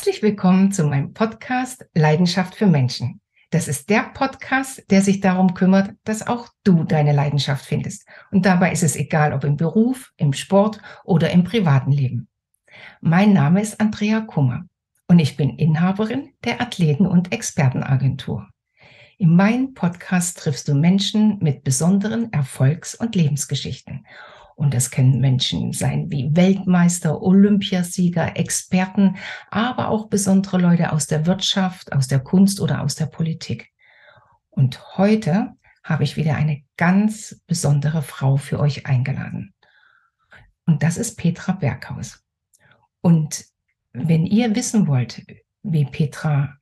Herzlich willkommen zu meinem Podcast Leidenschaft für Menschen. Das ist der Podcast, der sich darum kümmert, dass auch du deine Leidenschaft findest. Und dabei ist es egal, ob im Beruf, im Sport oder im privaten Leben. Mein Name ist Andrea Kummer und ich bin Inhaberin der Athleten- und Expertenagentur. In meinem Podcast triffst du Menschen mit besonderen Erfolgs- und Lebensgeschichten. Und das können Menschen sein wie Weltmeister, Olympiasieger, Experten, aber auch besondere Leute aus der Wirtschaft, aus der Kunst oder aus der Politik. Und heute habe ich wieder eine ganz besondere Frau für euch eingeladen. Und das ist Petra Berghaus. Und wenn ihr wissen wollt, wie Petra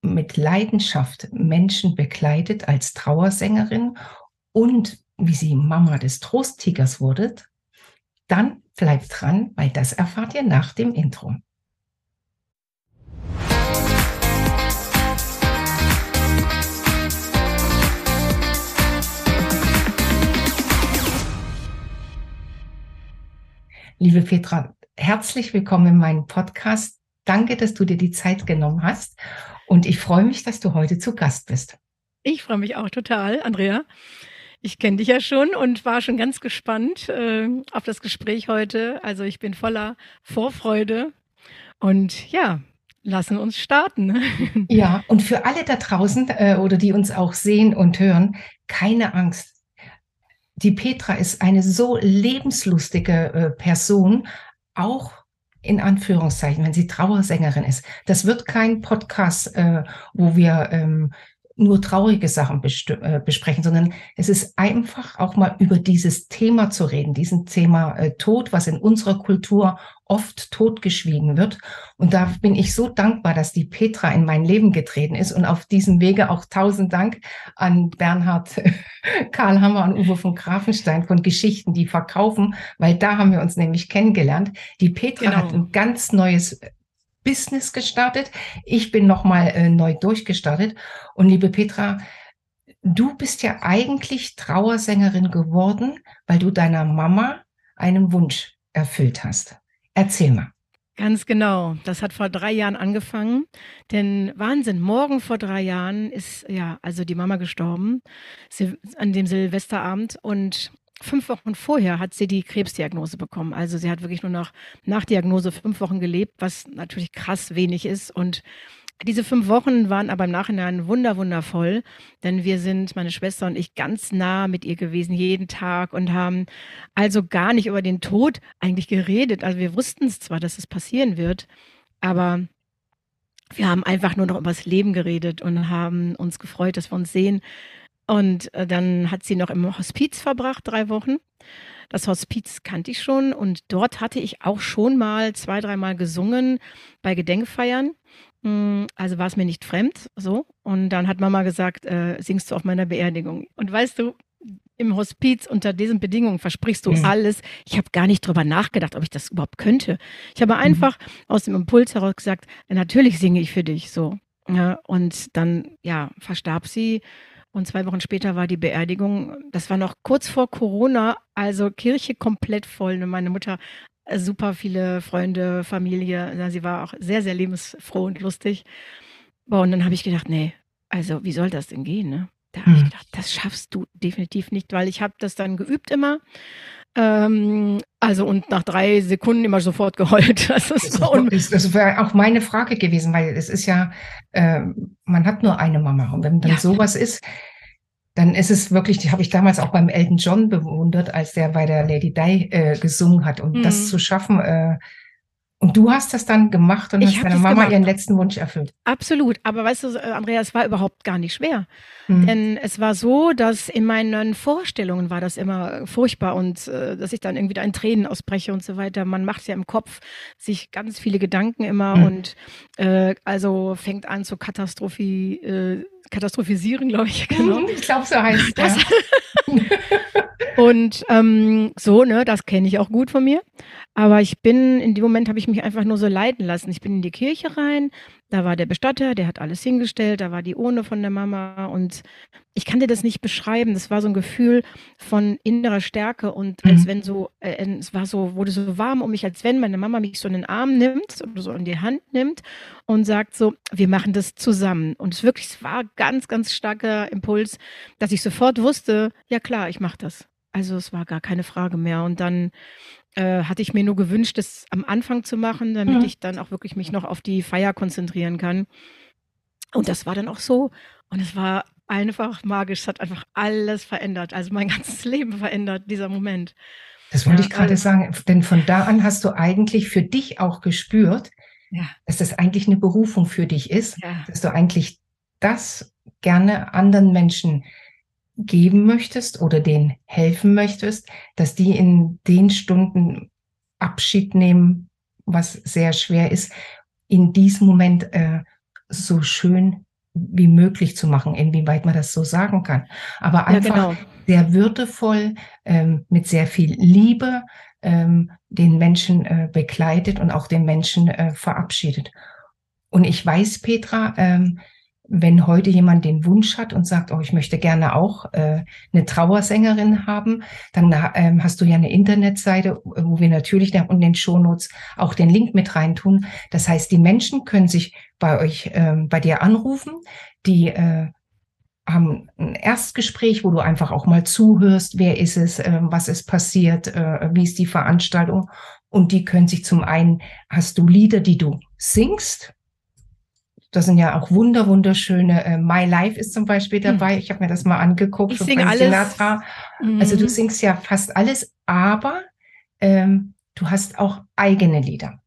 mit Leidenschaft Menschen begleitet als Trauersängerin und wie sie Mama des Trosttigers wurdet, dann bleibt dran, weil das erfahrt ihr nach dem Intro. Liebe Petra, herzlich willkommen in meinem Podcast. Danke, dass du dir die Zeit genommen hast. Und ich freue mich, dass du heute zu Gast bist. Ich freue mich auch total, Andrea. Ich kenne dich ja schon und war schon ganz gespannt äh, auf das Gespräch heute. Also ich bin voller Vorfreude und ja, lassen uns starten. Ja, und für alle da draußen äh, oder die uns auch sehen und hören, keine Angst. Die Petra ist eine so lebenslustige äh, Person, auch in Anführungszeichen, wenn sie Trauersängerin ist. Das wird kein Podcast, äh, wo wir ähm, nur traurige Sachen äh, besprechen, sondern es ist einfach auch mal über dieses Thema zu reden, diesen Thema äh, Tod, was in unserer Kultur oft totgeschwiegen wird. Und da bin ich so dankbar, dass die Petra in mein Leben getreten ist und auf diesem Wege auch tausend Dank an Bernhard Karl Hammer und Uwe von Grafenstein von Geschichten, die verkaufen, weil da haben wir uns nämlich kennengelernt. Die Petra genau. hat ein ganz neues Business gestartet. Ich bin nochmal äh, neu durchgestartet. Und liebe Petra, du bist ja eigentlich Trauersängerin geworden, weil du deiner Mama einen Wunsch erfüllt hast. Erzähl mal. Ganz genau. Das hat vor drei Jahren angefangen. Denn Wahnsinn, morgen vor drei Jahren ist ja also die Mama gestorben an dem Silvesterabend und fünf Wochen vorher hat sie die Krebsdiagnose bekommen. Also sie hat wirklich nur noch nach Diagnose fünf Wochen gelebt, was natürlich krass wenig ist. Und diese fünf Wochen waren aber im Nachhinein wunder, wundervoll, denn wir sind, meine Schwester und ich, ganz nah mit ihr gewesen, jeden Tag und haben also gar nicht über den Tod eigentlich geredet. Also wir wussten es zwar, dass es passieren wird, aber wir haben einfach nur noch über das Leben geredet und haben uns gefreut, dass wir uns sehen. Und äh, dann hat sie noch im Hospiz verbracht, drei Wochen. Das Hospiz kannte ich schon und dort hatte ich auch schon mal zwei, dreimal gesungen bei Gedenkfeiern. Hm, also war es mir nicht fremd, so. Und dann hat Mama gesagt, äh, singst du auf meiner Beerdigung. Und weißt du, im Hospiz unter diesen Bedingungen versprichst du mhm. alles. Ich habe gar nicht drüber nachgedacht, ob ich das überhaupt könnte. Ich habe mhm. einfach mhm. aus dem Impuls heraus gesagt, natürlich singe ich für dich so. Ja, und dann, ja, verstarb sie und zwei Wochen später war die Beerdigung. Das war noch kurz vor Corona, also Kirche komplett voll. Und meine Mutter äh, super viele Freunde, Familie. Sie war auch sehr, sehr lebensfroh und lustig. Boah, und dann habe ich gedacht, nee, also wie soll das denn gehen? Ne? Da habe hm. ich gedacht, das schaffst du definitiv nicht, weil ich habe das dann geübt immer. Ähm, also und nach drei Sekunden immer sofort geheult. Das, ist das, das wäre auch meine Frage gewesen, weil es ist ja, äh, man hat nur eine Mama. Und wenn dann ja. sowas ist, dann ist es wirklich, die habe ich damals auch beim Elton John bewundert, als der bei der Lady Di äh, gesungen hat. Und mhm. das zu schaffen, äh, und du hast das dann gemacht und ich hast deiner Mama gemacht. ihren letzten Wunsch erfüllt. Absolut. Aber weißt du, Andrea, es war überhaupt gar nicht schwer. Mhm. Denn es war so, dass in meinen Vorstellungen war das immer furchtbar und äh, dass ich dann irgendwie da in Tränen ausbreche und so weiter. Man macht ja im Kopf sich ganz viele Gedanken immer mhm. und äh, also fängt an zu Katastrophi, äh, katastrophisieren, glaube ich. Genau. Mhm, ich glaube, so heißt das. und ähm, so, ne, das kenne ich auch gut von mir. Aber ich bin, in dem Moment habe ich mich einfach nur so leiten lassen. Ich bin in die Kirche rein, da war der Bestatter, der hat alles hingestellt, da war die Urne von der Mama und ich kann dir das nicht beschreiben. Das war so ein Gefühl von innerer Stärke und als Mhm. wenn so, äh, es war so, wurde so warm um mich, als wenn meine Mama mich so in den Arm nimmt oder so in die Hand nimmt und sagt so, wir machen das zusammen. Und es wirklich, es war ganz, ganz starker Impuls, dass ich sofort wusste, ja klar, ich mache das. Also es war gar keine Frage mehr. Und dann äh, hatte ich mir nur gewünscht, das am Anfang zu machen, damit Mhm. ich dann auch wirklich mich noch auf die Feier konzentrieren kann. Und das war dann auch so. Und es war einfach magisch. Es hat einfach alles verändert. Also mein ganzes Leben verändert, dieser Moment. Das wollte Ja, ich gerade also- sagen, denn von da an hast du eigentlich für dich auch gespürt, Ja. dass das eigentlich eine Berufung für dich ist, Ja. dass du eigentlich das gerne anderen Menschen geben möchtest oder denen helfen möchtest, dass die in den Stunden Abschied nehmen, was sehr schwer ist, in diesem Moment äh, so schön wie möglich zu machen, inwieweit man das so sagen kann. Aber Ja, einfach genau. sehr würdevoll, ähm, mit sehr viel Liebe ähm, den Menschen äh, begleitet und auch den Menschen äh, verabschiedet. Und ich weiß, Petra, ähm, wenn heute jemand den Wunsch hat und sagt, oh, ich möchte gerne auch äh, eine Trauersängerin haben, dann ähm, hast du ja eine Internetseite, wo wir natürlich da unten in den Shownotes auch den Link mit reintun. Das heißt, die Menschen können sich bei euch, ähm, bei dir anrufen, die äh, haben ein Erstgespräch, wo du einfach auch mal zuhörst, wer ist es, äh, was ist passiert, äh, wie ist die Veranstaltung. Und die können sich zum einen, hast du Lieder, die du singst. Das sind ja auch wunder, wunderschöne. Äh, My Life ist zum Beispiel dabei. Ich habe mir das mal angeguckt. Ich singe alles. Sinatra. Also du Mhm. singst ja fast alles, aber ähm, du hast auch eigene Lieder.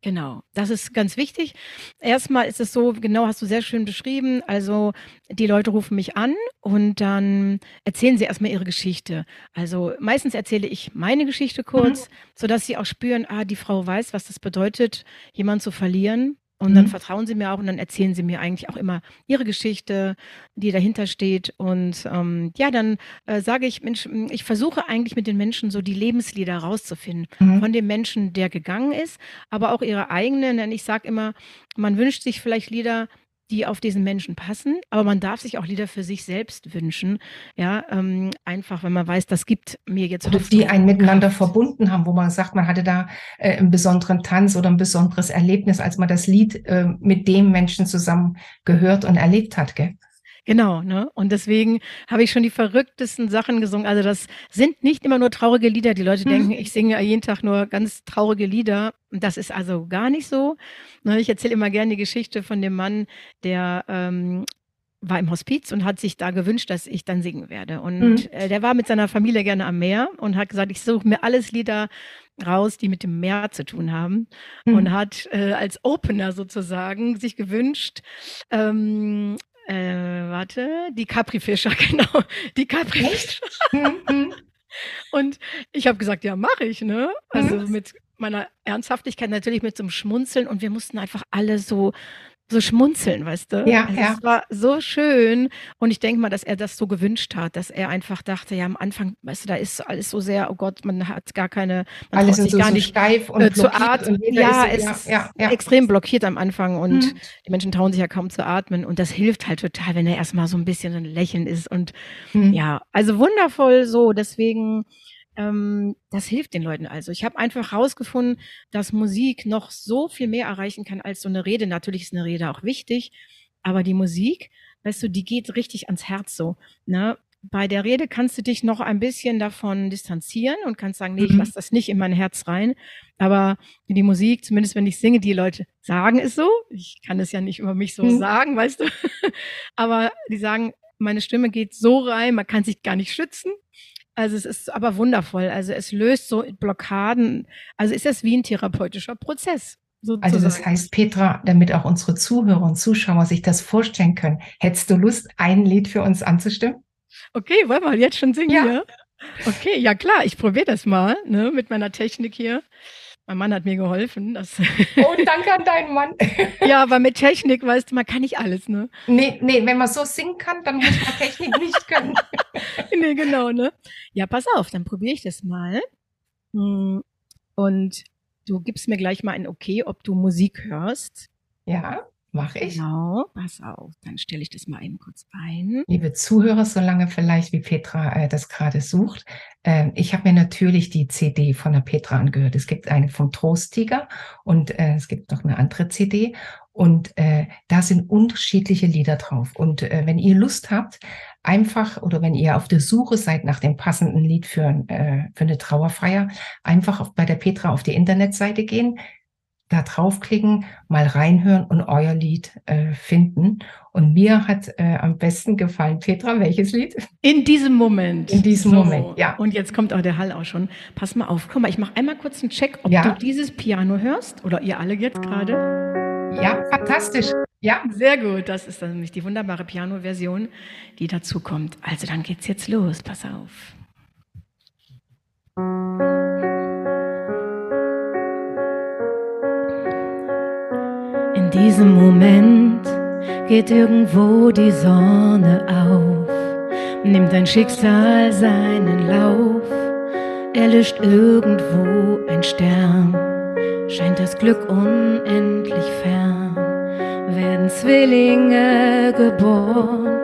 Genau, das ist ganz wichtig. Erstmal ist es so, genau hast du sehr schön beschrieben. Also die Leute rufen mich an und dann erzählen sie erstmal ihre Geschichte. Also meistens erzähle ich meine Geschichte kurz, sodass sie auch spüren, ah, die Frau weiß, was das bedeutet, jemanden zu verlieren. Und dann Mhm. vertrauen sie mir auch und dann erzählen sie mir eigentlich auch immer ihre Geschichte, die dahinter steht. Und ähm, ja, dann äh, sage ich, Mensch, ich versuche eigentlich mit den Menschen so die Lebenslieder rauszufinden Mhm. von dem Menschen, der gegangen ist, aber auch ihre eigenen. Denn ich sage immer, man wünscht sich vielleicht Lieder, die auf diesen Menschen passen, aber man darf sich auch Lieder für sich selbst wünschen. Ja, ähm, einfach, wenn man weiß, das gibt mir jetzt Oder Hoffnung die einen miteinander Kraft. verbunden haben, wo man sagt, man hatte da äh, einen besonderen Tanz oder ein besonderes Erlebnis, als man das Lied äh, mit dem Menschen zusammen gehört und erlebt hat. Gell? Genau, ne? Und deswegen habe ich schon die verrücktesten Sachen gesungen. Also das sind nicht immer nur traurige Lieder. Die Leute Mhm. denken, ich singe ja jeden Tag nur ganz traurige Lieder. Und das ist also gar nicht so. Ne, Ich erzähle immer gerne die Geschichte von dem Mann, der ähm, war im Hospiz und hat sich da gewünscht, dass ich dann singen werde. Und Mhm. äh, der war mit seiner Familie gerne am Meer und hat gesagt, ich suche mir alles Lieder raus, die mit dem Meer zu tun haben. Mhm. Und hat äh, als Opener sozusagen sich gewünscht, ähm, äh, warte, die Capri-Fischer, genau, die Capri-Fischer. Mhm. Und ich habe gesagt, ja, mache ich, ne? Also Mhm. mit meiner Ernsthaftigkeit natürlich mit so einem Schmunzeln und wir mussten einfach alle so so schmunzeln, weißt du? Ja, also ja. Es war so schön und ich denke mal, dass er das so gewünscht hat, dass er einfach dachte, ja, am Anfang, weißt du, da ist alles so sehr, oh Gott, man hat gar keine, man Alles sich so, gar so nicht steif und äh, zu blockiert atmen. Ja, ist es ist ja, ja, ja. extrem blockiert am Anfang und Mhm. die Menschen trauen sich ja kaum zu atmen und das hilft halt total, wenn er erstmal so ein bisschen ein Lächeln ist und Mhm. ja, also wundervoll so. Deswegen, ähm, das hilft den Leuten also. Ich habe einfach rausgefunden, dass Musik noch so viel mehr erreichen kann als so eine Rede. Natürlich ist eine Rede auch wichtig, aber die Musik, weißt du, die geht richtig ans Herz so. Ne? Bei der Rede kannst du dich noch ein bisschen davon distanzieren und kannst sagen, nee, ich Mhm. lasse das nicht in mein Herz rein. Aber die Musik, zumindest wenn ich singe, die Leute sagen es so. Ich kann es ja nicht über mich so Mhm. sagen, weißt du. Aber die sagen, meine Stimme geht so rein, man kann sich gar nicht schützen. Also es ist aber wundervoll. Also es löst so Blockaden. Also ist das wie ein therapeutischer Prozess. Sozusagen. Also das heißt, Petra, damit auch unsere Zuhörer und Zuschauer sich das vorstellen können, hättest du Lust, ein Lied für uns anzustimmen? Okay, wollen wir jetzt schon singen Ja. hier? Okay, ja klar, ich probiere das mal, ne, mit meiner Technik hier. Mein Mann hat mir geholfen. Das Oh, danke an deinen Mann. ja, aber mit Technik, weißt du, man kann nicht alles, ne? Nee, nee, wenn man so singen kann, dann muss man Technik nicht können. nee, genau, ne? Ja, pass auf, dann probiere ich das mal. Hm, Und du gibst mir gleich mal ein Okay, ob du Musik hörst. Ja, Mache ich. Genau, pass auf, dann stelle ich das mal eben kurz ein. Liebe Zuhörer, solange vielleicht wie Petra äh, das gerade sucht, äh, ich habe mir natürlich die CD von der Petra angehört. Es gibt eine vom Trosttiger und äh, es gibt noch eine andere CD und äh, da sind unterschiedliche Lieder drauf. Und äh, wenn ihr Lust habt, einfach oder wenn ihr auf der Suche seid nach dem passenden Lied für, äh, für eine Trauerfeier, einfach auf, bei der Petra auf die Internetseite gehen, da draufklicken, mal reinhören und euer Lied äh, finden. Und mir hat äh, am besten gefallen, Petra, welches Lied? In diesem Moment. In diesem so. Moment, ja. Und jetzt kommt auch der Hall auch schon. Pass mal auf, guck mal, ich mache einmal kurz einen Check, ob Ja. du dieses Piano hörst oder ihr alle jetzt gerade. Ja, fantastisch. Ja, Sehr gut, das ist dann nämlich die wunderbare Piano-Version, die dazu kommt. Also dann geht's jetzt los, pass auf. In diesem Moment geht irgendwo die Sonne auf, nimmt dein Schicksal seinen Lauf, erlischt irgendwo ein Stern, scheint das Glück unendlich fern, werden Zwillinge geboren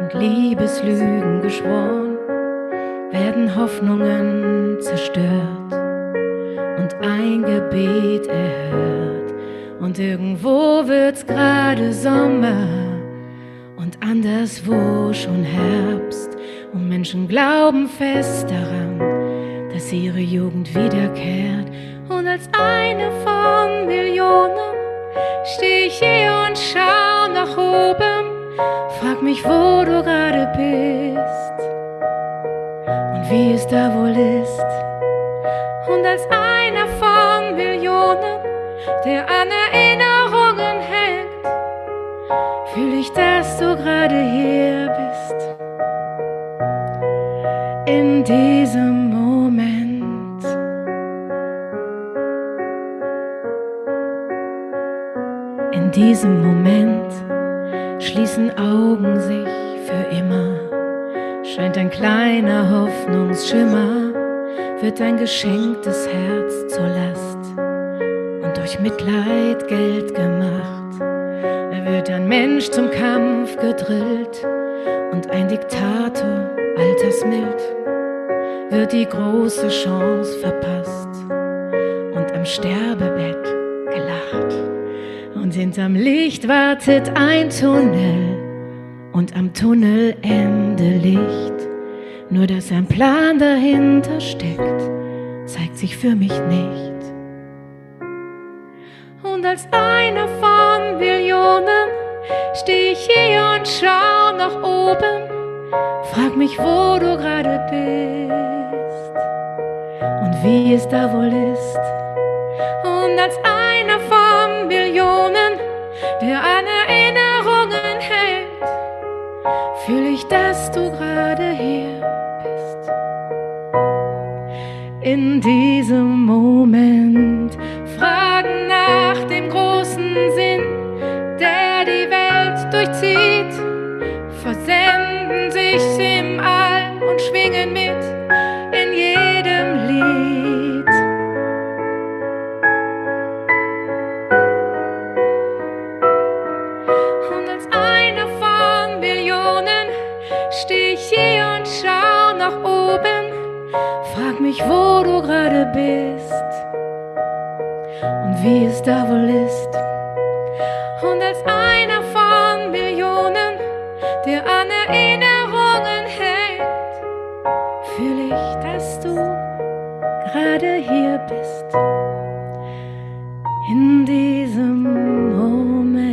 und Liebeslügen geschworen, werden Hoffnungen zerstört und ein Gebet erhört. Und irgendwo wird's gerade Sommer und anderswo schon Herbst. Und Menschen glauben fest daran, dass ihre Jugend wiederkehrt. Und als eine von Millionen steh ich hier und schau nach oben. Frag mich, wo du gerade bist und wie es da wohl ist. Und als einer von Millionen, der an Erinnerungen hängt, fühl ich, dass du gerade hier bist. In diesem Moment. In diesem Moment schließen Augen sich für immer. Scheint ein kleiner Hoffnungsschimmer, wird ein geschenktes Herz zur Last durch Mitleid Geld gemacht. Wird ein Mensch zum Kampf gedrillt und ein Diktator altersmild wird die große Chance verpasst und am Sterbebett gelacht. Und hinterm Licht wartet ein Tunnel und am Tunnelende Licht. Nur dass ein Plan dahinter steckt, zeigt sich für mich nicht. Und als einer von Millionen steh ich hier und schau nach oben. Frag mich, wo du gerade bist und wie es da wohl ist. Und als einer von Millionen, der an Erinnerungen hängt, fühl ich, dass du gerade hier bist. In diesem Moment nach dem großen Sinn, der die Welt durchzieht, versenden sich im All und schwingen mit in jedem Lied. Und als einer von Millionen steh ich hier und schau nach oben. Frag mich, wo du gerade bist wie es da wohl ist. Und als einer von Millionen, der an Erinnerungen hängt, fühl ich, dass du gerade hier bist. In diesem Moment.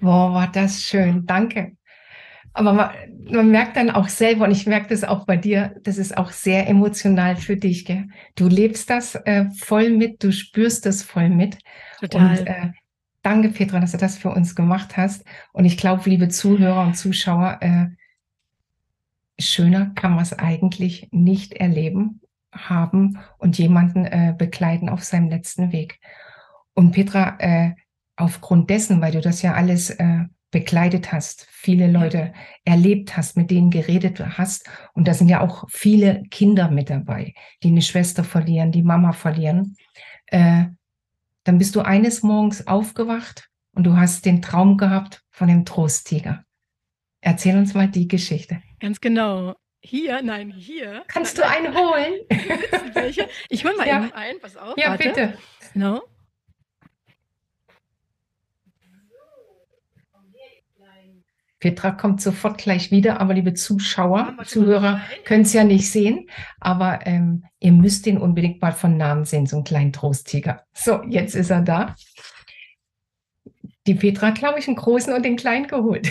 Boah, war das schön. Danke. Aber man, merkt dann auch selber, und ich merke das auch bei dir, das ist auch sehr emotional für dich. Gell? Du lebst das äh, voll mit, du spürst das voll mit. Total. Und äh, danke, Petra, dass du das für uns gemacht hast. Und ich glaube, liebe Zuhörer und Zuschauer, äh, schöner kann man es eigentlich nicht erleben, haben und jemanden äh, begleiten auf seinem letzten Weg. Und Petra, äh, aufgrund dessen, weil du das ja alles äh, bekleidet hast, viele Leute erlebt hast, mit denen geredet hast. Und da sind ja auch viele Kinder mit dabei, die eine Schwester verlieren, die Mama verlieren. Äh, dann bist du eines Morgens aufgewacht und du hast den Traum gehabt von dem Trosttiger. Erzähl uns mal die Geschichte. Ganz genau. Hier, nein, hier. Kannst nein, du einen holen? ich hol mal ja. eben einen, pass auf. Ja, warte. bitte. No. Petra kommt sofort gleich wieder, aber liebe Zuschauer, Zuhörer können es ja nicht sehen, aber ähm, ihr müsst ihn unbedingt mal von Namen sehen, so einen kleinen Trosttiger. So, jetzt ist er da. Die Petra hat, glaube ich, einen großen und den kleinen geholt.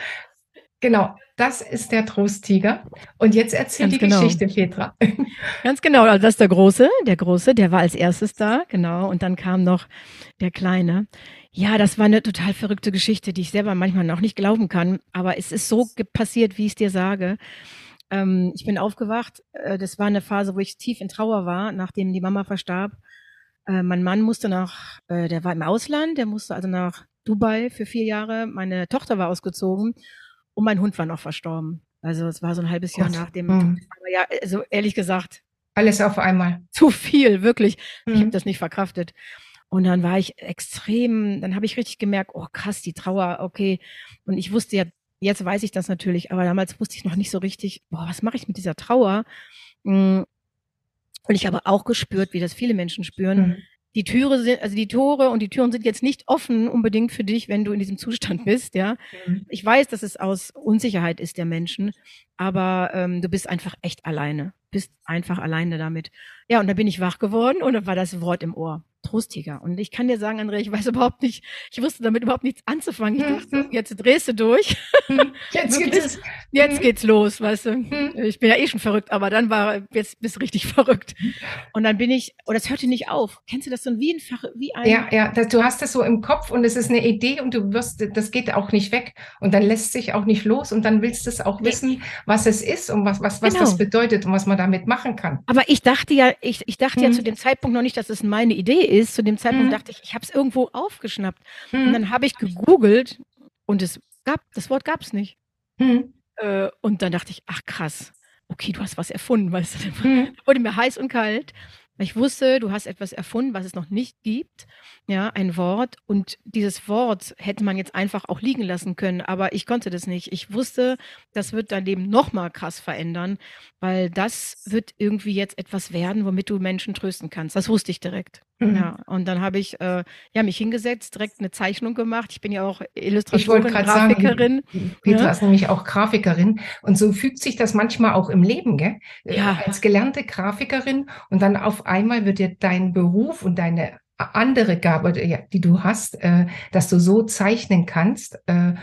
genau, das ist der Trosttiger. Und jetzt erzähl Ganz die genau. Geschichte, Petra. Ganz genau, also das ist der Große, der Große, der war als erstes da, genau. Und dann kam noch der Kleine. Ja, das war eine total verrückte Geschichte, die ich selber manchmal noch nicht glauben kann. Aber es ist so passiert, wie ich es dir sage. Ähm, ich bin aufgewacht. Äh, das war eine Phase, wo ich tief in Trauer war, nachdem die Mama verstarb. Äh, mein Mann musste nach, äh, der war im Ausland, der musste also nach Dubai für vier Jahre. Meine Tochter war ausgezogen und mein Hund war noch verstorben. Also es war so ein halbes Jahr Gott. nach dem. Mhm. Aber ja, also ehrlich gesagt. Alles auf einmal. Zu viel, wirklich. Mhm. Ich habe das nicht verkraftet. Und dann war ich extrem, dann habe ich richtig gemerkt, oh krass, die Trauer, okay. Und ich wusste ja, jetzt weiß ich das natürlich, aber damals wusste ich noch nicht so richtig, boah, was mache ich mit dieser Trauer? Hm. Und ich habe auch gespürt, wie das viele Menschen spüren. Mhm. Die Türe sind, also die Tore und die Türen sind jetzt nicht offen unbedingt für dich, wenn du in diesem Zustand bist, ja. Mhm. Ich weiß, dass es aus Unsicherheit ist der Menschen, aber ähm, du bist einfach echt alleine, bist einfach alleine damit. Ja, und dann bin ich wach geworden und dann war das Wort im Ohr. Trosttiger. Und ich kann dir sagen, Andrea, ich weiß überhaupt nicht, ich wusste damit überhaupt nichts anzufangen. Ich dachte, mhm. jetzt drehst du durch. Mhm. Jetzt, geht's, jetzt mhm. geht's los, weißt du. Ich bin ja eh schon verrückt, aber dann war, jetzt bist du richtig verrückt. Und dann bin ich, und das hörte nicht auf. Kennst du das so wie ein, wie ein? Ja, ja, das, du hast das so im Kopf und es ist eine Idee und du wirst, das geht auch nicht weg. Und dann lässt sich auch nicht los und dann willst du es auch wissen, was es ist und was, was, was genau. das bedeutet und was man damit machen kann. Aber ich dachte ja, ich, ich dachte mhm. ja zu dem Zeitpunkt noch nicht, dass es meine Idee ist. Zu dem Zeitpunkt mhm. dachte ich, ich habe es irgendwo aufgeschnappt. Mhm. Und dann habe ich gegoogelt und es gab, das Wort gab es nicht. Mhm. Äh, und dann dachte ich, ach krass, okay, du hast was erfunden, weißt du. Mhm. Wurde mir heiß und kalt. Ich wusste, du hast etwas erfunden, was es noch nicht gibt, ja, ein Wort. Und dieses Wort hätte man jetzt einfach auch liegen lassen können, aber ich konnte das nicht. Ich wusste, das wird dein Leben nochmal krass verändern, weil das wird irgendwie jetzt etwas werden, womit du Menschen trösten kannst. Das wusste ich direkt. Mhm. Ja, und dann habe ich äh, ja, mich hingesetzt, direkt eine Zeichnung gemacht. Ich bin ja auch Illustratorin, Grafikerin. Sagen, Petra ja. ist nämlich auch Grafikerin. Und so fügt sich das manchmal auch im Leben, gell? Äh, ja. Als gelernte Grafikerin und dann auf einmal wird dir dein Beruf und deine andere Gabe, die du hast, äh, dass du so zeichnen kannst, äh,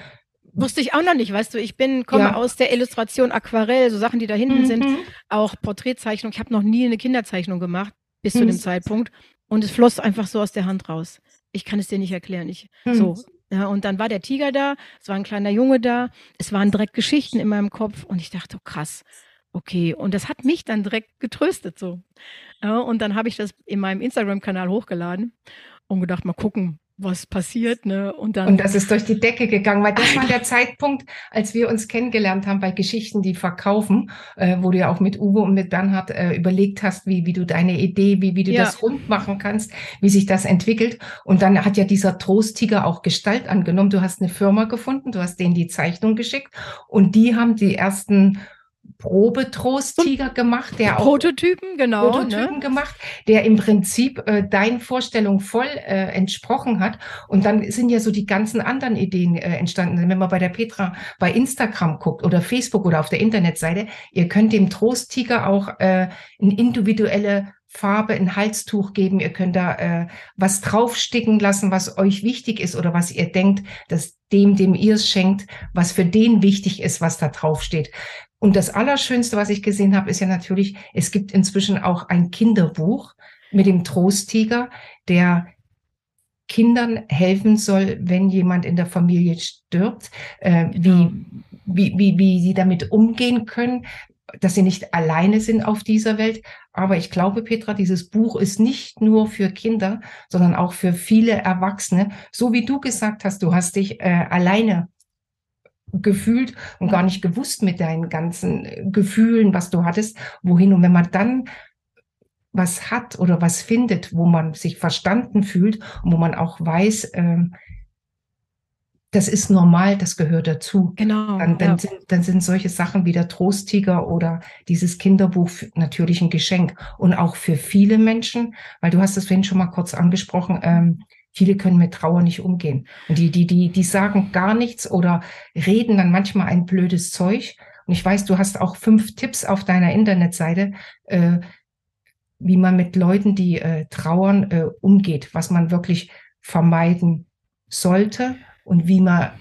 Wusste ich auch noch nicht, weißt du, ich bin, komme ja. aus der Illustration Aquarell, so Sachen, die da hinten mhm. sind, auch Porträtzeichnung. Ich habe noch nie eine Kinderzeichnung gemacht bis mhm. zu dem Zeitpunkt. Und es floss einfach so aus der Hand raus. Ich kann es dir nicht erklären. Ich, hm. so. Ja, und dann war der Tiger da, es war ein kleiner Junge da, es waren direkt Geschichten in meinem Kopf und ich dachte, oh, krass, okay. Und das hat mich dann direkt getröstet so. Ja, und dann habe ich das in meinem Instagram-Kanal hochgeladen und gedacht, mal gucken, was passiert, ne? Und dann. Und das ist durch die Decke gegangen, weil das war der Zeitpunkt, als wir uns kennengelernt haben bei Geschichten, die verkaufen, äh, wo du ja auch mit Uwe und mit Bernhard äh, überlegt hast, wie, wie du deine Idee, wie, wie du ja. das rund machen kannst, wie sich das entwickelt. Und dann hat ja dieser Trosttiger auch Gestalt angenommen. Du hast eine Firma gefunden, du hast denen die Zeichnung geschickt und die haben die ersten Probetrost-Tiger gemacht, der auch Prototypen, genau, Prototypen ne? gemacht, der im Prinzip äh, deinen Vorstellungen voll äh, entsprochen hat. Und dann sind ja so die ganzen anderen Ideen äh, entstanden. Wenn man bei der Petra bei Instagram guckt oder Facebook oder auf der Internetseite, ihr könnt dem Trost-Tiger auch äh, eine individuelle Farbe, ein Halstuch geben. Ihr könnt da äh, was draufsticken lassen, was euch wichtig ist oder was ihr denkt, dass dem, dem ihr es schenkt, was für den wichtig ist, was da draufsteht. Und das Allerschönste, was ich gesehen habe, ist ja natürlich, es gibt inzwischen auch ein Kinderbuch mit dem Trosttiger, der Kindern helfen soll, wenn jemand in der Familie stirbt, äh, genau. wie, wie, wie, wie sie damit umgehen können, dass sie nicht alleine sind auf dieser Welt. Aber ich glaube, Petra, dieses Buch ist nicht nur für Kinder, sondern auch für viele Erwachsene. So wie du gesagt hast, du hast dich äh, alleine gefühlt und gar nicht gewusst mit deinen ganzen Gefühlen, was du hattest, wohin. Und wenn man dann was hat oder was findet, wo man sich verstanden fühlt und wo man auch weiß, ähm, das ist normal, das gehört dazu. Genau. Dann, dann, ja. sind, dann sind solche Sachen wie der Trosttiger oder dieses Kinderbuch natürlich ein Geschenk. Und auch für viele Menschen, weil du hast es vorhin schon mal kurz angesprochen, ähm, viele können mit Trauer nicht umgehen. Und die, die, die, die sagen gar nichts oder reden dann manchmal ein blödes Zeug. Und ich weiß, du hast auch fünf Tipps auf deiner Internetseite, äh, wie man mit Leuten, die äh, trauern, äh, umgeht, was man wirklich vermeiden sollte und wie man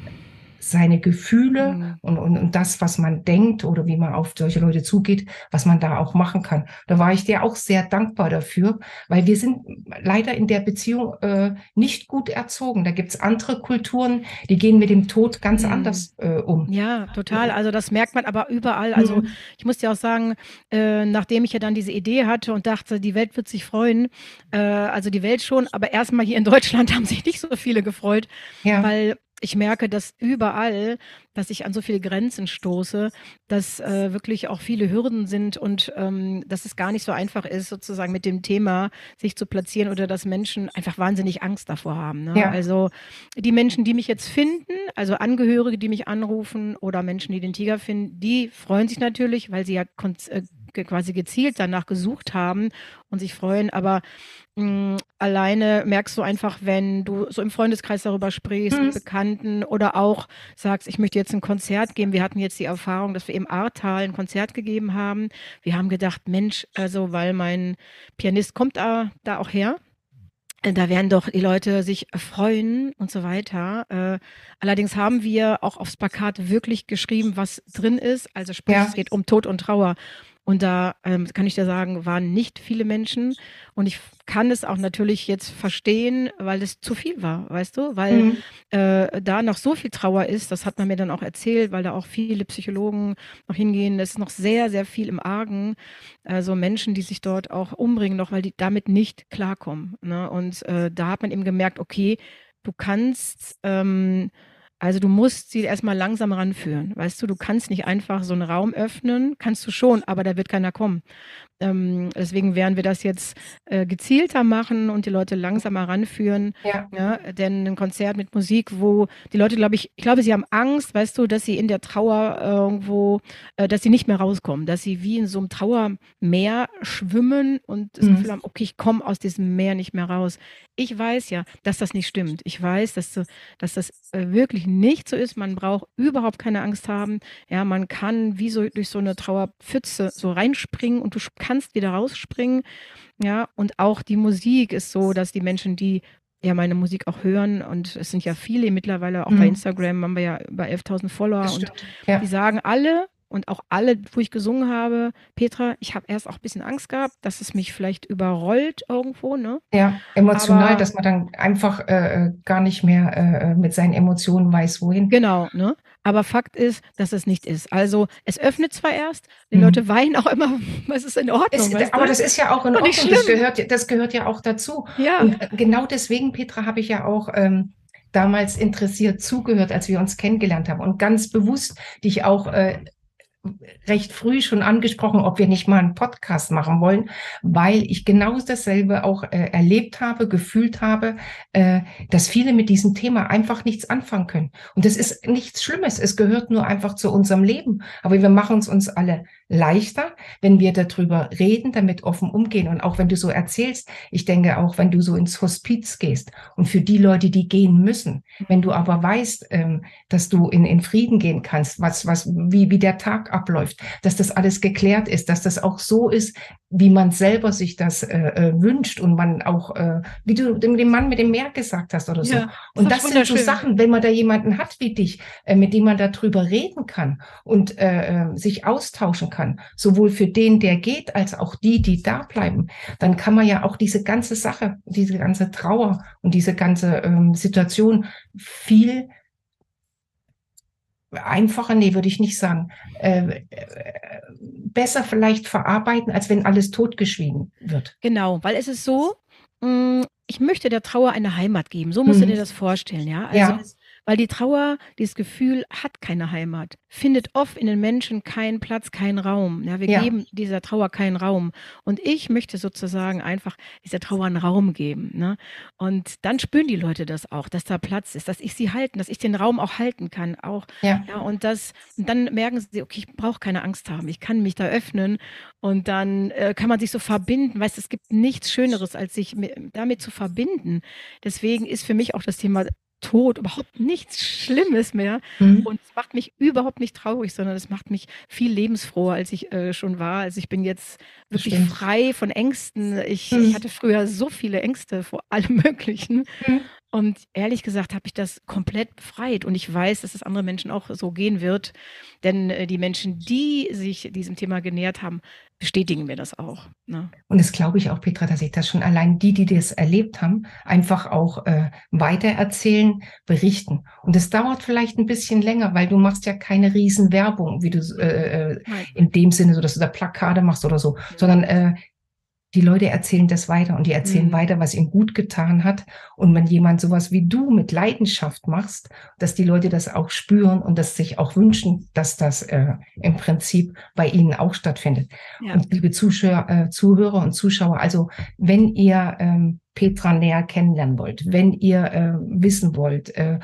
seine Gefühle mhm. und, und, und das, was man denkt oder wie man auf solche Leute zugeht, was man da auch machen kann. Da war ich dir auch sehr dankbar dafür, weil wir sind leider in der Beziehung äh, nicht gut erzogen. Da gibt's andere Kulturen, die gehen mit dem Tod ganz mhm. anders äh, um. Ja, total. Also das merkt man aber überall. Also mhm. ich muss dir auch sagen, äh, nachdem ich ja dann diese Idee hatte und dachte, die Welt wird sich freuen, äh, also die Welt schon, aber erstmal hier in Deutschland haben sich nicht so viele gefreut, ja. weil ich merke, dass überall, dass ich an so viele Grenzen stoße, dass äh, wirklich auch viele Hürden sind und ähm, dass es gar nicht so einfach ist, sozusagen mit dem Thema sich zu platzieren oder dass Menschen einfach wahnsinnig Angst davor haben. Ne? Ja. Also die Menschen, die mich jetzt finden, also Angehörige, die mich anrufen oder Menschen, die den Tiger finden, die freuen sich natürlich, weil sie ja äh, quasi gezielt danach gesucht haben und sich freuen. Aber mh, mm, alleine merkst du einfach, wenn du so im Freundeskreis darüber sprichst, mhm. mit Bekannten oder auch sagst, ich möchte jetzt ein Konzert geben. Wir hatten jetzt die Erfahrung, dass wir im Ahrtal ein Konzert gegeben haben. Wir haben gedacht, Mensch, also weil mein Pianist kommt da, da auch her da werden doch die Leute sich freuen und so weiter. Äh, allerdings haben wir auch aufs Plakat wirklich geschrieben, was drin ist. Also sprich, ja. es geht um Tod und Trauer. Und da ähm, kann ich dir sagen, waren nicht viele Menschen. Und ich kann es auch natürlich jetzt verstehen, weil es zu viel war, weißt du? Weil mhm. äh, da noch so viel Trauer ist, das hat man mir dann auch erzählt, weil da auch viele Psychologen noch hingehen. Es ist noch sehr, sehr viel im Argen. Also Menschen, die sich dort auch umbringen, noch weil die damit nicht klarkommen. Ne? Und äh, da hat man eben gemerkt, okay, du kannst ähm, also du musst sie erstmal langsam ranführen. Weißt du, du kannst nicht einfach so einen Raum öffnen, kannst du schon, aber da wird keiner kommen. Ähm, deswegen werden wir das jetzt äh, gezielter machen und die Leute langsamer ranführen. Ja. ja. Denn ein Konzert mit Musik, wo die Leute, glaube ich, ich glaube, sie haben Angst, weißt du, dass sie in der Trauer irgendwo, äh, dass sie nicht mehr rauskommen, dass sie wie in so einem Trauermeer schwimmen und das mhm. Gefühl haben, okay, ich komme aus diesem Meer nicht mehr raus. Ich weiß ja, dass das nicht stimmt. Ich weiß, dass, dass das äh, wirklich nicht so ist. Man braucht überhaupt keine Angst haben. Ja, man kann wie so durch so eine Trauerpfütze so reinspringen und du kannst wieder rausspringen. Ja, und auch die Musik ist so, dass die Menschen, die ja meine Musik auch hören und es sind ja viele mittlerweile, auch mhm. bei Instagram haben wir ja über 11.000 Follower und ja. die sagen alle, und auch alle, wo ich gesungen habe, Petra, ich habe erst auch ein bisschen Angst gehabt, dass es mich vielleicht überrollt irgendwo, ne? Ja, emotional, Aber, dass man dann einfach äh, äh gar nicht mehr äh, äh, mit seinen Emotionen weiß, wohin. Genau, ne? Aber Fakt ist, dass es nicht ist. Also es öffnet zwar erst, die mhm. Leute weinen auch immer, es ist in Ordnung. Es, aber das ist ja auch in Ordnung, das gehört, das gehört ja auch dazu. Ja. Und äh, genau deswegen, Petra, habe ich ja auch ähm, damals interessiert zugehört, als wir uns kennengelernt haben und ganz bewusst dich auch äh, recht früh schon angesprochen, ob wir nicht mal einen Podcast machen wollen, weil ich genau dasselbe auch äh, erlebt habe, gefühlt habe, äh, dass viele mit diesem Thema einfach nichts anfangen können. Und das ist nichts Schlimmes. Es gehört nur einfach zu unserem Leben. Aber wir machen es uns alle leichter, wenn wir darüber reden, damit offen umgehen. Und auch wenn du so erzählst, ich denke auch, wenn du so ins Hospiz gehst und für die Leute, die gehen müssen, wenn du aber weißt, ähm, dass du in, in Frieden gehen kannst, was, was, wie, wie der Tag abläuft, dass das alles geklärt ist, dass das auch so ist, wie man selber sich das äh, äh wünscht und man auch, äh, wie du dem, dem Mann mit dem Meer gesagt hast oder so. Ja, und das, das sind so Sachen, wenn man da jemanden hat wie dich, äh, mit dem man darüber reden kann und äh, äh, sich austauschen kann, sowohl für den, der geht, als auch die, die da bleiben, dann kann man ja auch diese ganze Sache, diese ganze Trauer und diese ganze ähm, Situation viel einfacher, nee, würde ich nicht sagen, äh, besser vielleicht verarbeiten, als wenn alles totgeschwiegen wird. Genau, weil es ist so, mh, mm, ich möchte der Trauer eine Heimat geben. So musst mhm. du dir das vorstellen, ja. Also ja. Weil die Trauer, dieses Gefühl hat keine Heimat, findet oft in den Menschen keinen Platz, keinen Raum. Ja, wir ja. geben dieser Trauer keinen Raum. Und ich möchte sozusagen einfach dieser Trauer einen Raum geben. Ne? Und dann spüren die Leute das auch, dass da Platz ist, dass ich sie halten, dass ich den Raum auch halten kann. Auch, ja. ja und das, und dann merken sie, okay, ich brauche keine Angst haben, ich kann mich da öffnen und dann äh, kann man sich so verbinden. Weißt, es gibt nichts Schöneres, als sich damit zu verbinden. Deswegen ist für mich auch das Thema Tod überhaupt nichts Schlimmes mehr. Mhm. Und es macht mich überhaupt nicht traurig, sondern es macht mich viel lebensfroher, als ich äh, schon war. Also ich bin jetzt wirklich frei von Ängsten. Ich, mhm. ich, hatte früher so viele Ängste vor allem Möglichen. Mhm. Und ehrlich gesagt habe ich das komplett befreit. Und ich weiß, dass es andere Menschen auch so gehen wird. Denn äh, die Menschen, die sich diesem Thema genähert haben, bestätigen mir das auch. Ne? Und das glaube ich auch, Petra, dass ich das schon allein die, die das erlebt haben, einfach auch äh, weitererzählen, berichten. Und es dauert vielleicht ein bisschen länger, weil du machst ja keine Riesenwerbung, wie du äh, äh in dem Sinne, so dass du da Plakate machst oder so, sondern äh, die Leute erzählen das weiter und die erzählen mhm. weiter, was ihnen gut getan hat. Und wenn jemand sowas wie du mit Leidenschaft machst, dass die Leute das auch spüren und das sich auch wünschen, dass das äh, im Prinzip bei ihnen auch stattfindet. Ja. Und liebe Zuschauer, äh, Zuhörer und Zuschauer, also wenn ihr ähm, Petra näher kennenlernen wollt, wenn ihr äh, wissen wollt, äh,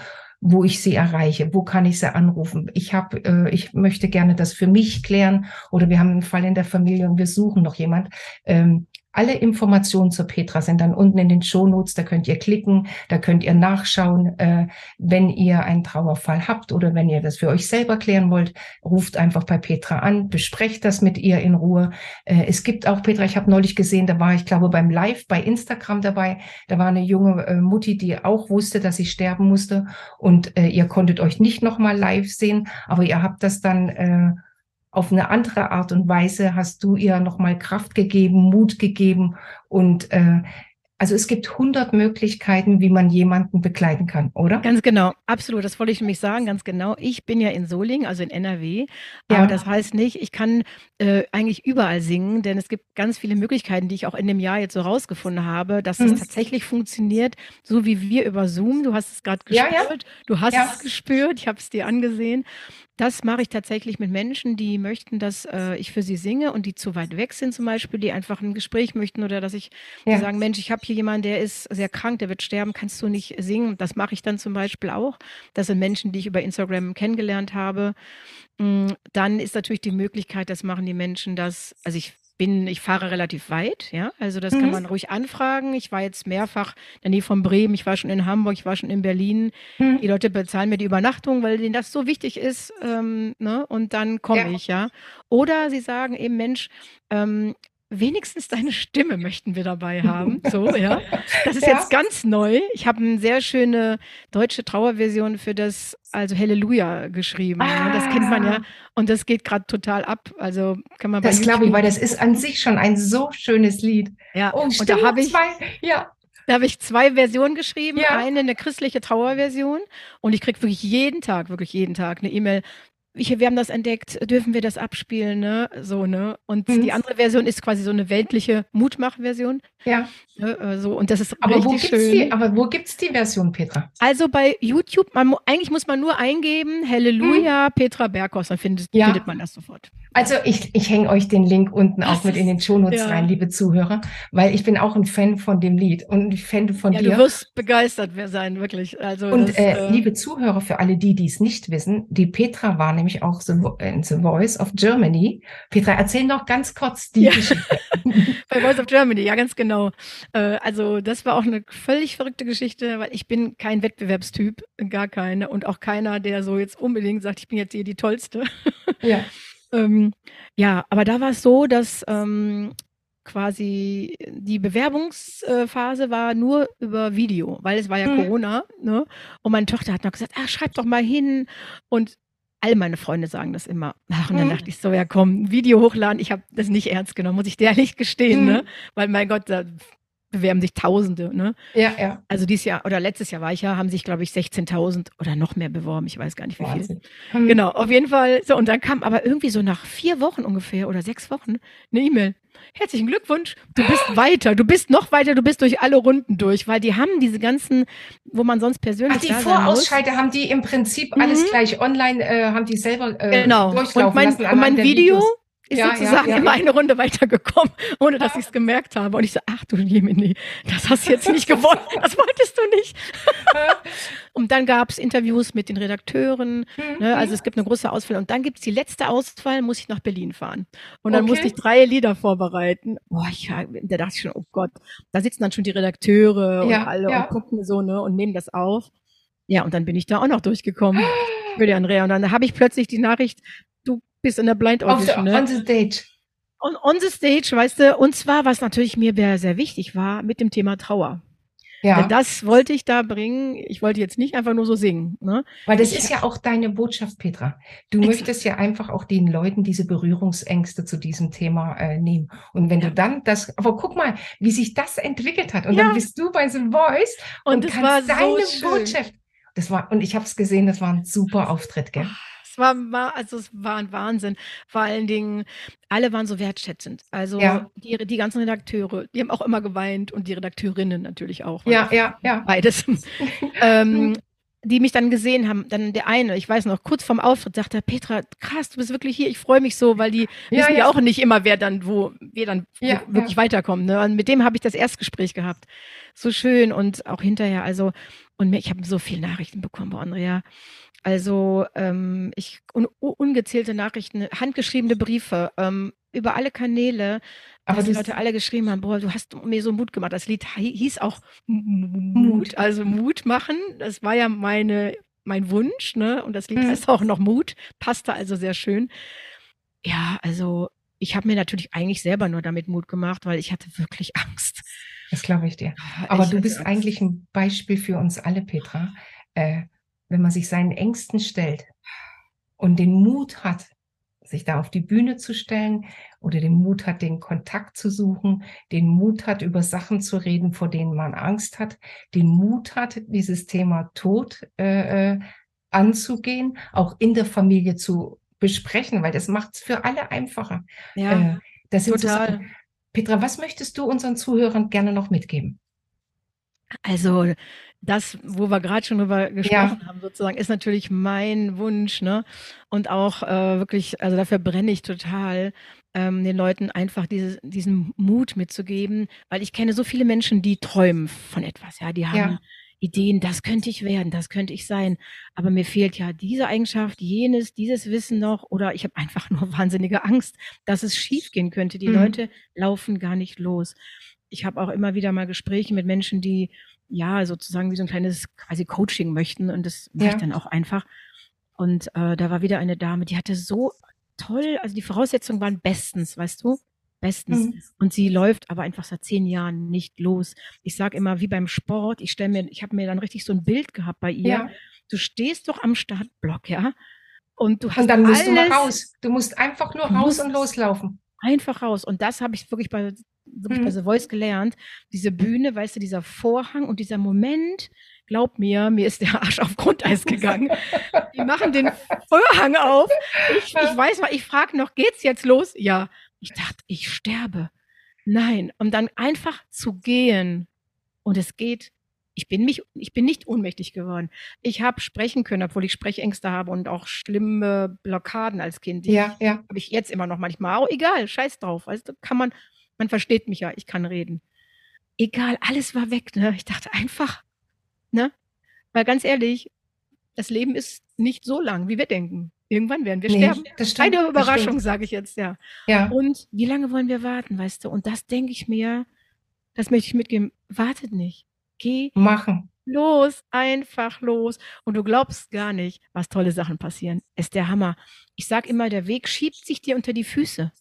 wo ich sie erreiche, wo kann ich sie anrufen. Ich habe, äh, ich möchte gerne das für mich klären oder wir haben einen Fall in der Familie und wir suchen noch jemand. Ähm, alle Informationen zur Petra sind dann unten in den Shownotes, da könnt ihr klicken, da könnt ihr nachschauen. Äh, wenn ihr einen Trauerfall habt oder wenn ihr das für euch selber klären wollt, ruft einfach bei Petra an, besprecht das mit ihr in Ruhe. Äh, es gibt auch, Petra, ich habe neulich gesehen, da war ich glaube beim Live bei Instagram dabei, da war eine junge äh, Mutti, die auch wusste, dass sie sterben musste und äh, ihr konntet euch nicht nochmal live sehen, aber ihr habt das dann äh, auf eine andere Art und Weise hast du ihr nochmal Kraft gegeben, Mut gegeben und äh, also es gibt hundert Möglichkeiten, wie man jemanden begleiten kann, oder? Ganz genau, absolut. Das wollte ich nämlich sagen, ganz genau. Ich bin ja in Solingen, also in NRW. Ja. Aber das heißt nicht, ich kann äh, eigentlich überall singen, denn es gibt ganz viele Möglichkeiten, die ich auch in dem Jahr jetzt so rausgefunden habe, dass es mhm. tatsächlich funktioniert, so wie wir über Zoom. Du hast es gerade gespürt, ja, ja. du hast es gespürt, ich habe es dir angesehen. Das mache ich tatsächlich mit Menschen, die möchten, dass äh, ich für sie singe und die zu weit weg sind zum Beispiel, die einfach ein Gespräch möchten oder dass ich sagen, Mensch, ich habe hier jemanden, der ist sehr krank, der wird sterben, kannst du nicht singen? Das mache ich dann zum Beispiel auch. Das sind Menschen, die ich über Instagram kennengelernt habe. Mm, dann ist natürlich die Möglichkeit, das machen die Menschen, dass, also ich bin, ich fahre relativ weit, ja. Also das mhm. kann man ruhig anfragen. Ich war jetzt mehrfach in der Nähe von Bremen, ich war schon in Hamburg, ich war schon in Berlin. Mhm. Die Leute bezahlen mir die Übernachtung, weil denen das so wichtig ist. Ähm, ne? Und dann komme ja. ich, ja. Oder sie sagen eben, Mensch, ähm, wenigstens deine Stimme möchten wir dabei haben. So, ja. Das ist ja. jetzt ganz neu. Ich habe eine sehr schöne deutsche Trauerversion für das, also Halleluja geschrieben. Ah. Das kennt man ja. Und das geht gerade total ab. Also kann man Das glaube ich, weil das ist an sich schon ein so schönes Lied. Ja, oh, und da habe ich, zwei, ja. Da habe ich zwei Versionen geschrieben. Ja. Eine, eine christliche Trauerversion. Und ich kriege wirklich jeden Tag, wirklich jeden Tag eine E-Mail ich, wir haben das entdeckt, dürfen wir das abspielen, ne? So, ne? Und mhm. die andere Version ist quasi so eine weltliche Mutmach-Version. Ja. Ne? So, und das ist aber richtig wo gibt's schön. Die, aber wo gibt's die Version, Petra? Also bei YouTube, man, eigentlich muss man nur eingeben, Halleluja, mhm. Petra Berghaus, dann findet, ja. findet man das sofort. Also ich, ich hänge euch den Link unten auch mit in den Shownotes ja. rein, liebe Zuhörer, weil ich bin auch ein Fan von dem Lied und ich Fan von ja, dir. Du wirst begeistert sein, wirklich. Also und das, äh, äh, liebe Zuhörer, für alle die, die es nicht wissen, die Petra war nämlich auch so in The Voice of Germany. Petra, erzähl noch ganz kurz die ja. Geschichte. Bei Voice of Germany, ja, ganz genau. Äh, also das war auch eine völlig verrückte Geschichte, weil ich bin kein Wettbewerbstyp, gar keine und auch keiner, der so jetzt unbedingt sagt, ich bin jetzt hier die Tollste. Ja. ähm, ja, aber da war es so, dass ähm, quasi die Bewerbungsphase war nur über Video, weil es war ja mhm. Corona, ne? Und meine Tochter hat noch gesagt, ach, schreib doch mal hin. Und all meine Freunde sagen das immer. Ach, und dann mhm. dachte ich so, ja komm, Video hochladen. Ich habe das nicht ernst genommen, muss ich dir ehrlich gestehen, ne? mhm. ne? Weil mein Gott, da bewerben sich Tausende. Ne? Ja, ja. Also dieses Jahr oder letztes Jahr war ich ja, haben sich, glaube ich, 16.000 oder noch mehr beworben. Ich weiß gar nicht, wie Wahnsinn. viel. Hm. Genau, auf jeden Fall. So, und dann kam aber irgendwie so nach vier Wochen ungefähr oder sechs Wochen eine E-Mail. Herzlichen Glückwunsch, du bist weiter, du bist noch weiter, du bist durch alle Runden durch, weil die haben diese ganzen, wo man sonst persönlich Ach, die. Vorausschalter haben die im Prinzip alles Mhm. gleich online, äh, haben die selber äh, Genau. durchlaufen Und mein, lassen. und mein Video Videos. Ist Ja, sozusagen ja, immer ja. eine Runde weitergekommen, ohne dass ich es gemerkt habe. Und ich so, ach du Jemini, das hast du jetzt nicht gewonnen, das wolltest du nicht. und dann gab es Interviews mit den Redakteuren, Hm, ne? also es gibt eine große Auswahl. Und dann gibt es die letzte Auswahl, muss ich nach Berlin fahren. Und dann Okay. musste ich drei Lieder vorbereiten. Boah, ich, da dachte ich schon, oh Gott, da sitzen dann schon die Redakteure und alle und gucken so ne und nehmen das auf. Ja, und dann bin ich da auch noch durchgekommen für die Andrea. Und dann habe ich plötzlich die Nachricht, bist in der Blind Auf Audition. the, ne? on the stage. on, on the stage, weißt du, und zwar, was natürlich mir sehr, wichtig war, mit dem Thema Trauer. Ja, das wollte ich da bringen. Ich wollte jetzt nicht einfach nur so singen. Ne? weil das ich- ist ja auch deine Botschaft, Petra. Du Exakt. möchtest ja einfach auch den Leuten diese Berührungsängste zu diesem Thema äh, nehmen. Und wenn Ja. du dann das, aber guck mal, wie sich das entwickelt hat. Und Ja. dann bist du bei The Voice Und, und, kannst war deine so. Botschaft. Das war, und ich habe es gesehen, das war ein super Auftritt, gell? Es war, war, also es war ein Wahnsinn. Vor allen Dingen, alle waren so wertschätzend. Also Ja. die, die ganzen Redakteure, die haben auch immer geweint und die Redakteurinnen natürlich auch. Ja, ja, ja. Beides. ähm, die mich dann gesehen haben, dann der eine, ich weiß noch, kurz vorm Auftritt sagte er, Petra, krass, du bist wirklich hier, ich freue mich so, weil die Ja, wissen ja, ja. auch nicht immer, wer dann, wo, wer dann Ja, wirklich weiterkommt. Ne? Und mit dem habe ich das Erstgespräch gehabt. So schön und auch hinterher, also, und mir, ich habe so viele Nachrichten bekommen, boah, Andrea. Also, ähm, ich, un, ungezählte Nachrichten, handgeschriebene Briefe, ähm, über alle Kanäle, Aber dass die Leute alle geschrieben haben, boah, du hast mir so Mut gemacht. Das Lied hi- hieß auch Mut, also Mut machen. Das war ja meine, mein Wunsch, ne? Und das Lied Mhm. heißt auch noch Mut, passte also sehr schön. Ja, also ich habe mir natürlich eigentlich selber nur damit Mut gemacht, weil ich hatte wirklich Angst. Das glaube ich dir. Ah, Aber ich du bist eigentlich ein Beispiel für uns alle, Petra. Äh, wenn man sich seinen Ängsten stellt und den Mut hat, sich da auf die Bühne zu stellen oder den Mut hat, den Kontakt zu suchen, den Mut hat, über Sachen zu reden, vor denen man Angst hat, den Mut hat, dieses Thema Tod äh, äh, anzugehen, auch in der Familie zu besprechen, weil das macht es für alle einfacher. Ja, Äh, das sind so total. Sachen. Petra, was möchtest du unseren Zuhörern gerne noch mitgeben? Also das, wo wir gerade schon drüber gesprochen haben, sozusagen, ist natürlich mein Wunsch, ne? Und auch äh, wirklich, also dafür brenne ich total, ähm, den Leuten einfach diese, diesen Mut mitzugeben, weil ich kenne so viele Menschen, die träumen von etwas, ja, die haben Ja. Ideen, das könnte ich werden, das könnte ich sein, aber mir fehlt ja diese Eigenschaft, jenes, dieses Wissen noch, oder ich habe einfach nur wahnsinnige Angst, dass es schiefgehen könnte. Die Mhm. Leute laufen gar nicht los. Ich habe auch immer wieder mal Gespräche mit Menschen, die ja sozusagen wie so ein kleines quasi Coaching möchten und das mache Ja. ich dann auch einfach. Und äh, da war wieder eine Dame, die hatte so toll, also die Voraussetzungen waren bestens, weißt du? Bestens. Mhm. Und sie läuft aber einfach seit zehn Jahren nicht los. Ich sage immer, wie beim Sport, ich stelle mir, ich habe mir dann richtig so ein Bild gehabt bei ihr. Ja. Du stehst doch am Startblock, ja? Und du hast Und dann musst alles du mal raus. Du musst einfach nur raus und loslaufen. einfach raus. Und das habe ich wirklich bei, wirklich Mhm. bei The Voice gelernt. Diese Bühne, weißt du, dieser Vorhang und dieser Moment, glaub mir, mir ist der Arsch auf Grundeis gegangen. Die machen den Vorhang auf. Ich, ich weiß mal, ich frage noch, geht's jetzt los? Ja. Ich dachte, ich sterbe. Nein. Und dann einfach zu gehen. Und es geht. Ich bin mich, ich bin nicht ohnmächtig geworden. Ich habe sprechen können, obwohl ich Sprechängste habe und auch schlimme Blockaden als Kind. Ja, ja. habe ich jetzt immer noch manchmal. Auch egal, scheiß drauf. Du, kann man, man versteht mich ja, ich kann reden. Egal, alles war weg, ne? Ich dachte einfach, ne? Weil ganz ehrlich, das Leben ist nicht so lang, wie wir denken. Irgendwann werden wir Nee, sterben. das stimmt. Keine das Überraschung, sage ich jetzt, ja. Ja. Und wie lange wollen wir warten, weißt du? Und das denke ich mir, das möchte ich mitgeben. Wartet nicht. Geh Machen. los, einfach los. Und du glaubst gar nicht, was tolle Sachen passieren. Ist der Hammer. Ich sag immer, der Weg schiebt sich dir unter die Füße.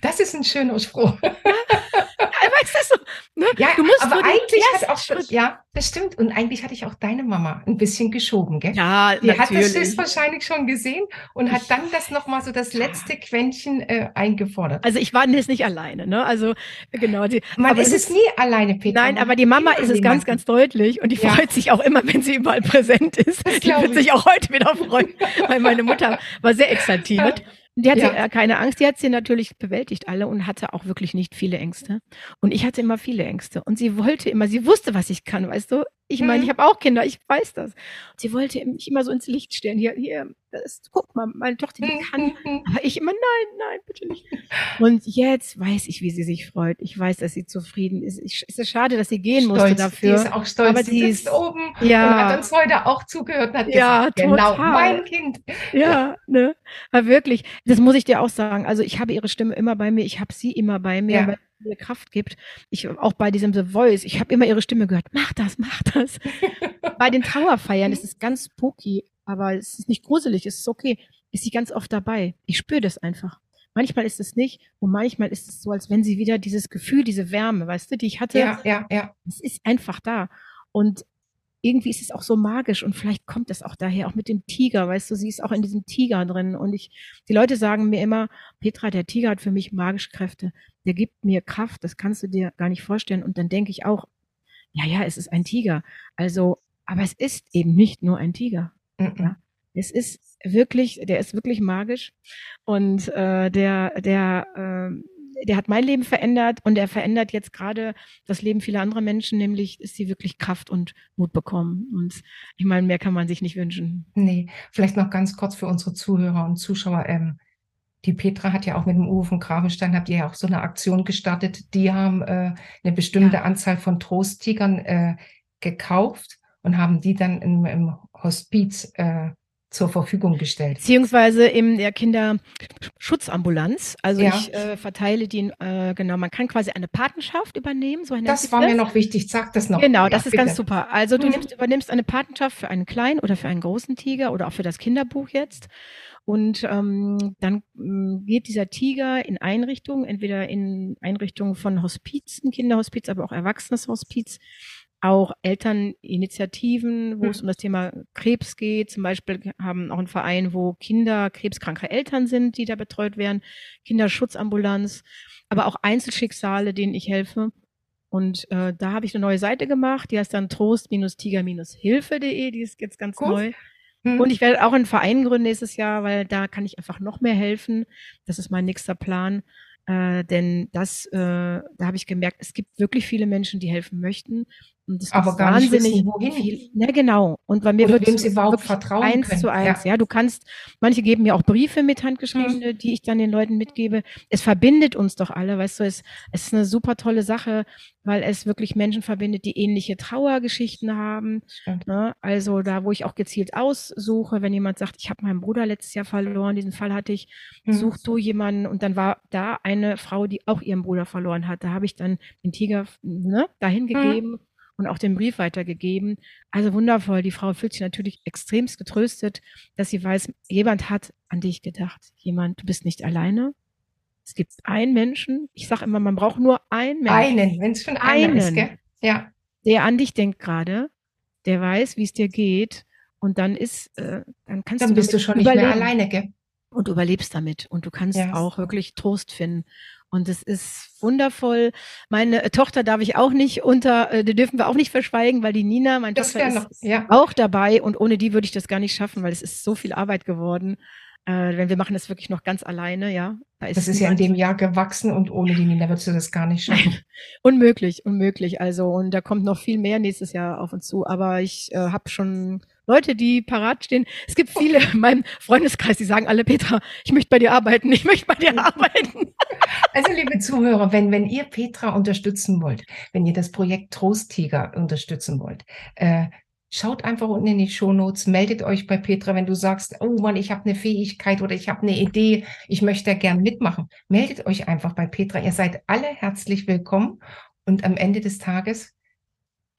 Das ist ein schöner Spruch. Ja, weißt du, so, Ne? Ja, du musst aber eigentlich hat auch schon, ja, das stimmt. Und eigentlich hatte ich auch deine Mama ein bisschen geschoben, gell? Ja, Die natürlich. hat das wahrscheinlich schon gesehen und hat dann das nochmal so das letzte Quäntchen äh, eingefordert. Also ich war jetzt nicht alleine, ne? Also genau. Die, Man aber ist es nie alleine, Peter. Nein, aber die Mama ist es ganz, ganz deutlich und die ja. freut sich auch immer, wenn sie überall präsent ist. Das die wird ich. sich auch heute wieder freuen, weil meine Mutter war sehr exaltiert. Die hatte ja. keine Angst, die hat sie natürlich bewältigt alle und hatte auch wirklich nicht viele Ängste. Und ich hatte immer viele Ängste. Und sie wollte immer, sie wusste, was ich kann, weißt du? Ich meine, mhm. ich habe auch Kinder, ich weiß das. Und sie wollte mich immer so ins Licht stellen. Hier, hier, das, guck mal, meine Tochter, die kann. Mhm. Aber ich immer, nein, nein, bitte nicht. Und jetzt weiß ich, wie sie sich freut. Ich weiß, dass sie zufrieden ist. Ich, es ist schade, dass sie gehen stolz. musste dafür. Sie ist auch stolz. Aber sie, sie ist oben ja. und hat uns heute auch zugehört und hat ja, gesagt, genau, total. mein Kind. Ja, ne? Aber wirklich, das muss ich dir auch sagen. Also ich habe ihre Stimme immer bei mir. Ich habe sie immer bei mir. Ja eine Kraft gibt. Ich auch bei diesem The Voice, ich habe immer ihre Stimme gehört. Mach das, mach das. bei den Trauerfeiern ist es ganz spooky, aber es ist nicht gruselig, es ist okay. Ist sie ganz oft dabei. Ich spüre das einfach. Manchmal ist es nicht und manchmal ist es so, als wenn sie wieder dieses Gefühl, diese Wärme, weißt du, die ich hatte. Ja, ja, ja. Es ist einfach da. Und irgendwie ist es auch so magisch und vielleicht kommt das auch daher, auch mit dem Tiger, weißt du, sie ist auch in diesem Tiger drin und ich, die Leute sagen mir immer, Petra, der Tiger hat für mich magische Kräfte, der gibt mir Kraft, das kannst du dir gar nicht vorstellen und dann denke ich auch, ja, ja, es ist ein Tiger, also, aber es ist eben nicht nur ein Tiger, mhm. ja? es ist wirklich, der ist wirklich magisch und äh, der, der, äh, der hat mein Leben verändert und er verändert jetzt gerade das Leben vieler anderer Menschen, nämlich dass sie wirklich Kraft und Mut bekommen. Und ich meine, mehr kann man sich nicht wünschen. Nee, vielleicht noch ganz kurz für unsere Zuhörer und Zuschauer. Ähm, die Petra hat ja auch mit dem Uwe von Gravenstein, habt ihr ja auch so eine Aktion gestartet. Die haben äh, eine bestimmte ja. Anzahl von Trosttigern äh, gekauft und haben die dann im, im Hospiz äh, zur Verfügung gestellt. Beziehungsweise in der Kinderschutzambulanz. Also ja. ich äh, verteile die, äh, genau, man kann quasi eine Patenschaft übernehmen. So das war das. mir noch wichtig, sag das noch. Genau, das ja, ist bitte. ganz super. Also du mhm. nimmst, übernimmst eine Patenschaft für einen kleinen oder für einen großen Tiger oder auch für das Kinderbuch jetzt. Und ähm, dann ähm, geht dieser Tiger in Einrichtungen, entweder in Einrichtungen von Hospizen, Kinderhospiz, aber auch Erwachseneshospiz auch Elterninitiativen, wo mhm. es um das Thema Krebs geht. Zum Beispiel haben auch einen Verein, wo Kinder krebskranke Eltern sind, die da betreut werden, Kinderschutzambulanz, aber auch Einzelschicksale, denen ich helfe. Und äh, da habe ich eine neue Seite gemacht, die heißt dann trost-tiger-hilfe.de, die ist jetzt ganz cool. neu. Mhm. Und ich werde auch einen Verein gründen nächstes Jahr, weil da kann ich einfach noch mehr helfen. Das ist mein nächster Plan. Äh, denn das, äh, da habe ich gemerkt, es gibt wirklich viele Menschen, die helfen möchten. Und das aber gar nicht wissen, wohin. Viel, ja, genau. Und bei mir wird es überhaupt vertrauen eins können. zu eins. Ja. ja. du kannst, manche geben mir auch Briefe mit handgeschriebene, hm. die ich dann den Leuten mitgebe. Es verbindet uns doch alle, weißt du, es, es ist eine super tolle Sache, weil es wirklich Menschen verbindet, die ähnliche Trauergeschichten haben. Ne? Also da, wo ich auch gezielt aussuche, wenn jemand sagt, ich habe meinen Bruder letztes Jahr verloren, diesen Fall hatte ich, hm. such du jemanden und dann war da eine Frau, die auch ihren Bruder verloren hat. Da habe ich dann den Tiger ne, dahin hm. gegeben. Hm und auch den Brief weitergegeben. Also wundervoll. Die Frau fühlt sich natürlich extremst getröstet, dass sie weiß, jemand hat an dich gedacht. Jemand, du bist nicht alleine. Es gibt einen Menschen. Ich sage immer, man braucht nur einen Menschen. Einen, wenn es schon einen ist, gell? Ja. Der an dich denkt gerade, der weiß, wie es dir geht. Und dann ist, äh, dann kannst dann du. Dann bist du schon überleben. nicht mehr alleine, gell? Und du überlebst damit. Und du kannst ja. auch wirklich Trost finden. Und es ist wundervoll. Meine Tochter darf ich auch nicht unter, äh, die dürfen wir auch nicht verschweigen, weil die Nina, meine das Tochter, ist noch, ja. auch dabei. Und ohne die würde ich das gar nicht schaffen, weil es ist so viel Arbeit geworden. Äh, wenn wir machen das wirklich noch ganz alleine, ja. Da ist das ist ja in dem Jahr gewachsen und ohne die Nina würdest du das gar nicht schaffen. unmöglich, unmöglich. Also und da kommt noch viel mehr nächstes Jahr auf uns zu. Aber ich äh, habe schon Leute, die parat stehen. Es gibt viele in meinem Freundeskreis, die sagen alle, Petra, ich möchte bei dir arbeiten, ich möchte bei dir arbeiten. Also liebe Zuhörer, wenn, wenn ihr Petra unterstützen wollt, wenn ihr das Projekt Trosttiger unterstützen wollt, äh, schaut einfach unten in die Shownotes, meldet euch bei Petra, wenn du sagst, oh Mann, ich habe eine Fähigkeit oder ich habe eine Idee, ich möchte gern mitmachen. Meldet euch einfach bei Petra. Ihr seid alle herzlich willkommen und am Ende des Tages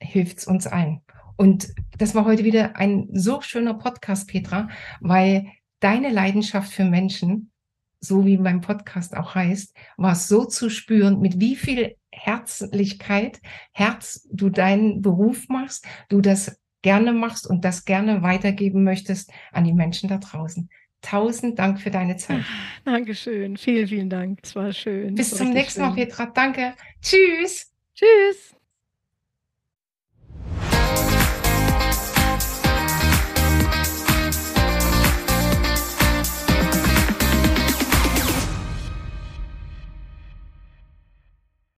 hilft es uns allen. Und das war heute wieder ein so schöner Podcast, Petra, weil deine Leidenschaft für Menschen, so wie mein Podcast auch heißt, war so zu spüren, mit wie viel Herzlichkeit, Herz, du deinen Beruf machst, du das gerne machst und das gerne weitergeben möchtest an die Menschen da draußen. Tausend Dank für deine Zeit. Dankeschön. Vielen, vielen Dank. Es war schön. Bis war zum nächsten Mal, schön. Petra. Danke. Tschüss. Tschüss.